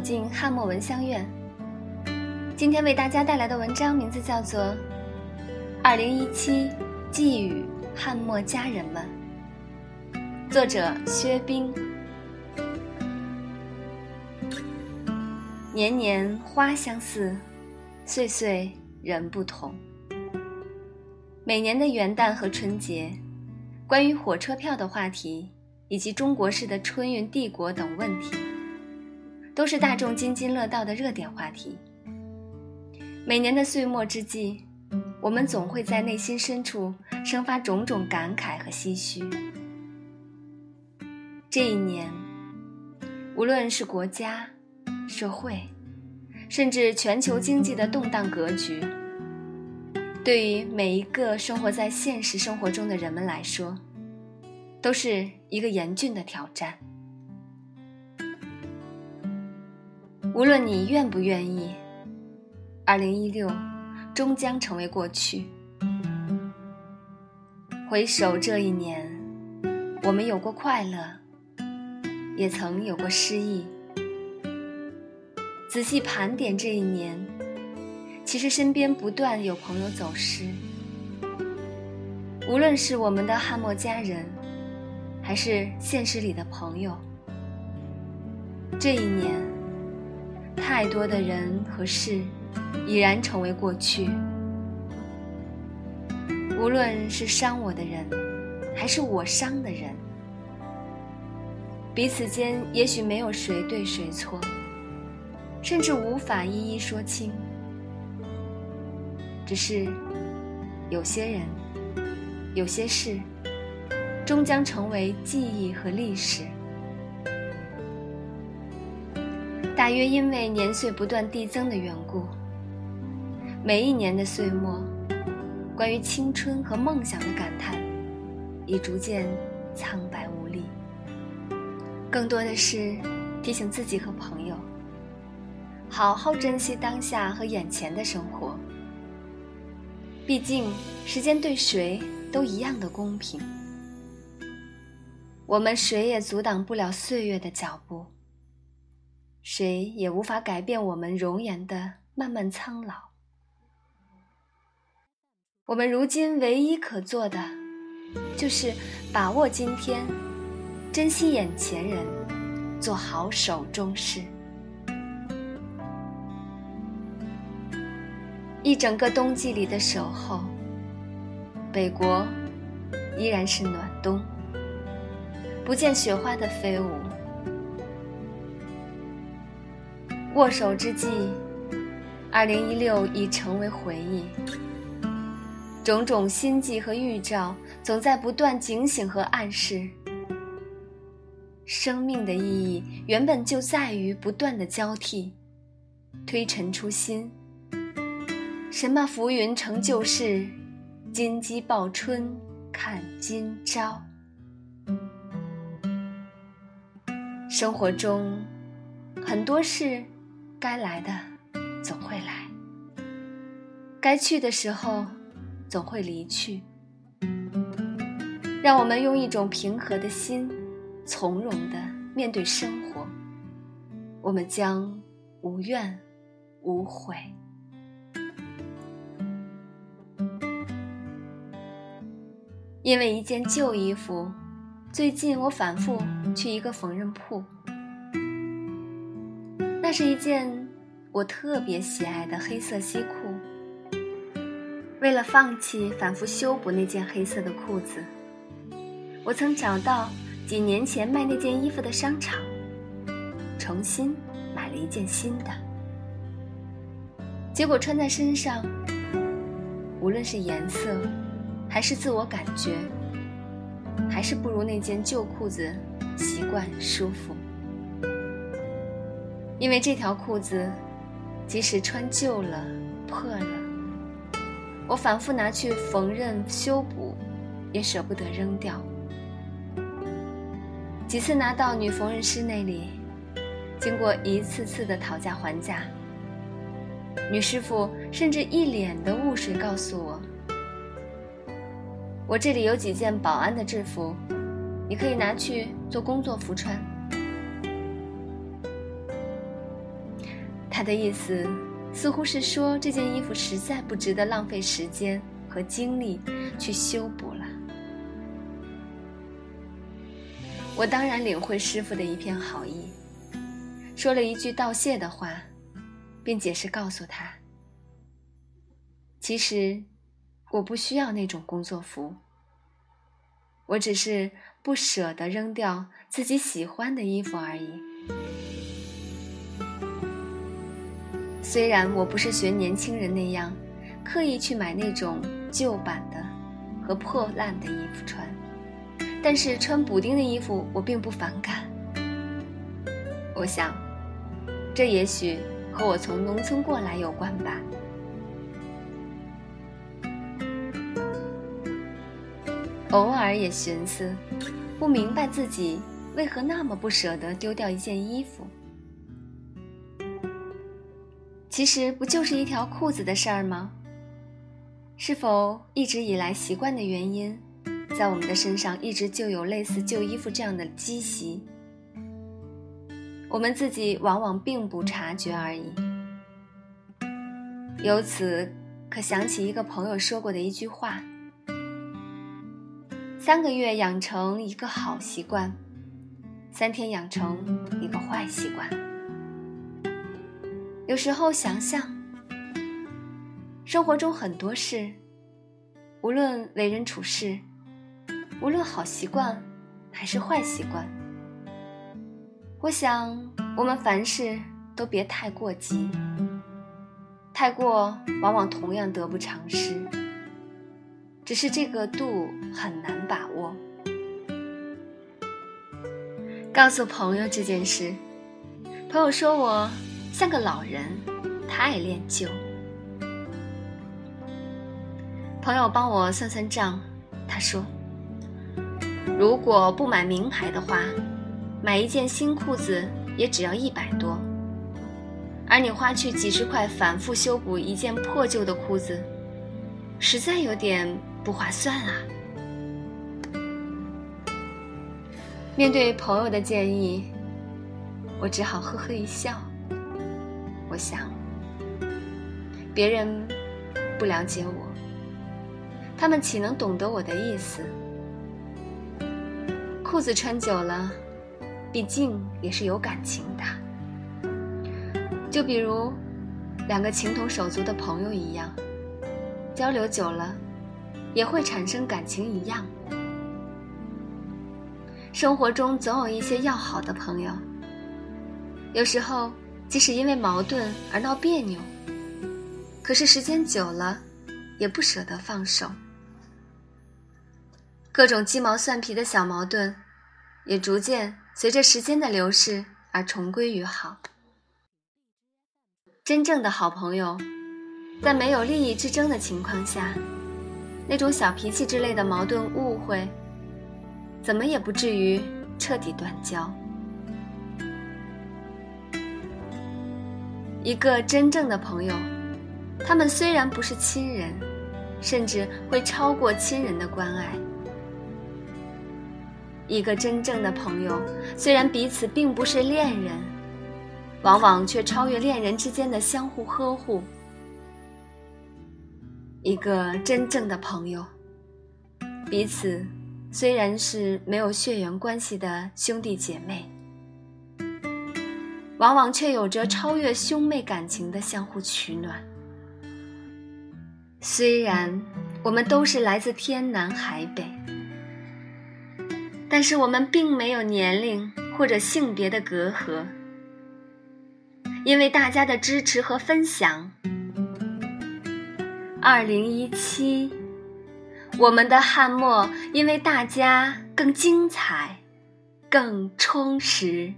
进汉墨闻香院。今天为大家带来的文章名字叫做《二零一七寄语汉墨家人们》，作者薛冰。年年花相似，岁岁人不同。每年的元旦和春节，关于火车票的话题，以及中国式的春运帝国等问题，都是大众津津乐道的热点话题。每年的岁末之际，我们总会在内心深处生发种种感慨和唏嘘。这一年，无论是国家、社会，甚至全球经济的动荡格局。对于每一个生活在现实生活中的人们来说，都是一个严峻的挑战。无论你愿不愿意，二零一六终将成为过去。回首这一年，我们有过快乐，也曾有过失意。仔细盘点这一年。其实身边不断有朋友走失，无论是我们的汉墨家人，还是现实里的朋友。这一年，太多的人和事已然成为过去。无论是伤我的人，还是我伤的人，彼此间也许没有谁对谁错，甚至无法一一说清。只是，有些人，有些事，终将成为记忆和历史。大约因为年岁不断递增的缘故，每一年的岁末，关于青春和梦想的感叹，已逐渐苍白无力。更多的是提醒自己和朋友，好好珍惜当下和眼前的生活。毕竟，时间对谁都一样的公平。我们谁也阻挡不了岁月的脚步，谁也无法改变我们容颜的慢慢苍老。我们如今唯一可做的，就是把握今天，珍惜眼前人，做好手中事。一整个冬季里的守候，北国依然是暖冬，不见雪花的飞舞。握手之际，二零一六已成为回忆。种种心悸和预兆，总在不断警醒和暗示。生命的意义原本就在于不断的交替，推陈出新。什么浮云成旧事，金鸡报春看今朝。生活中很多事，该来的总会来，该去的时候总会离去。让我们用一种平和的心，从容的面对生活，我们将无怨无悔。因为一件旧衣服，最近我反复去一个缝纫铺。那是一件我特别喜爱的黑色西裤。为了放弃反复修补那件黑色的裤子，我曾找到几年前卖那件衣服的商场，重新买了一件新的。结果穿在身上，无论是颜色。还是自我感觉，还是不如那件旧裤子习惯舒服。因为这条裤子，即使穿旧了、破了，我反复拿去缝纫修补，也舍不得扔掉。几次拿到女缝纫师那里，经过一次次的讨价还价，女师傅甚至一脸的雾水告诉我。我这里有几件保安的制服，你可以拿去做工作服穿。他的意思似乎是说，这件衣服实在不值得浪费时间和精力去修补了。我当然领会师傅的一片好意，说了一句道谢的话，并解释告诉他：其实我不需要那种工作服，我只是不舍得扔掉自己喜欢的衣服而已。虽然我不是学年轻人那样，刻意去买那种旧版的和破烂的衣服穿，但是穿补丁的衣服我并不反感。我想，这也许和我从农村过来有关吧。偶尔也寻思，不明白自己为何那么不舍得丢掉一件衣服。其实不就是一条裤子的事儿吗？是否一直以来习惯的原因，在我们的身上一直就有类似旧衣服这样的积习，我们自己往往并不察觉而已。由此可想起一个朋友说过的一句话：三个月养成一个好习惯，三天养成一个坏习惯。有时候想想，生活中很多事，无论为人处事，无论好习惯还是坏习惯，我想我们凡事都别太过急，太过往往同样得不偿失。只是这个度很难把握。告诉朋友这件事，朋友说我。像个老人，太恋旧。朋友帮我算算账，他说：“如果不买名牌的话，买一件新裤子也只要一百多，而你花去几十块反复修补一件破旧的裤子，实在有点不划算啊。”面对朋友的建议，我只好呵呵一笑。我想，别人不了解我，他们岂能懂得我的意思？裤子穿久了，毕竟也是有感情的。就比如两个情同手足的朋友一样，交流久了，也会产生感情一样。生活中总有一些要好的朋友，有时候。即使因为矛盾而闹别扭，可是时间久了，也不舍得放手。各种鸡毛蒜皮的小矛盾，也逐渐随着时间的流逝而重归于好。真正的好朋友，在没有利益之争的情况下，那种小脾气之类的矛盾误会，怎么也不至于彻底断交。一个真正的朋友，他们虽然不是亲人，甚至会超过亲人的关爱。一个真正的朋友，虽然彼此并不是恋人，往往却超越恋人之间的相互呵护。一个真正的朋友，彼此虽然是没有血缘关系的兄弟姐妹。往往却有着超越兄妹感情的相互取暖。虽然我们都是来自天南海北，但是我们并没有年龄或者性别的隔阂，因为大家的支持和分享。二零一七，我们的汉末因为大家更精彩、更充实。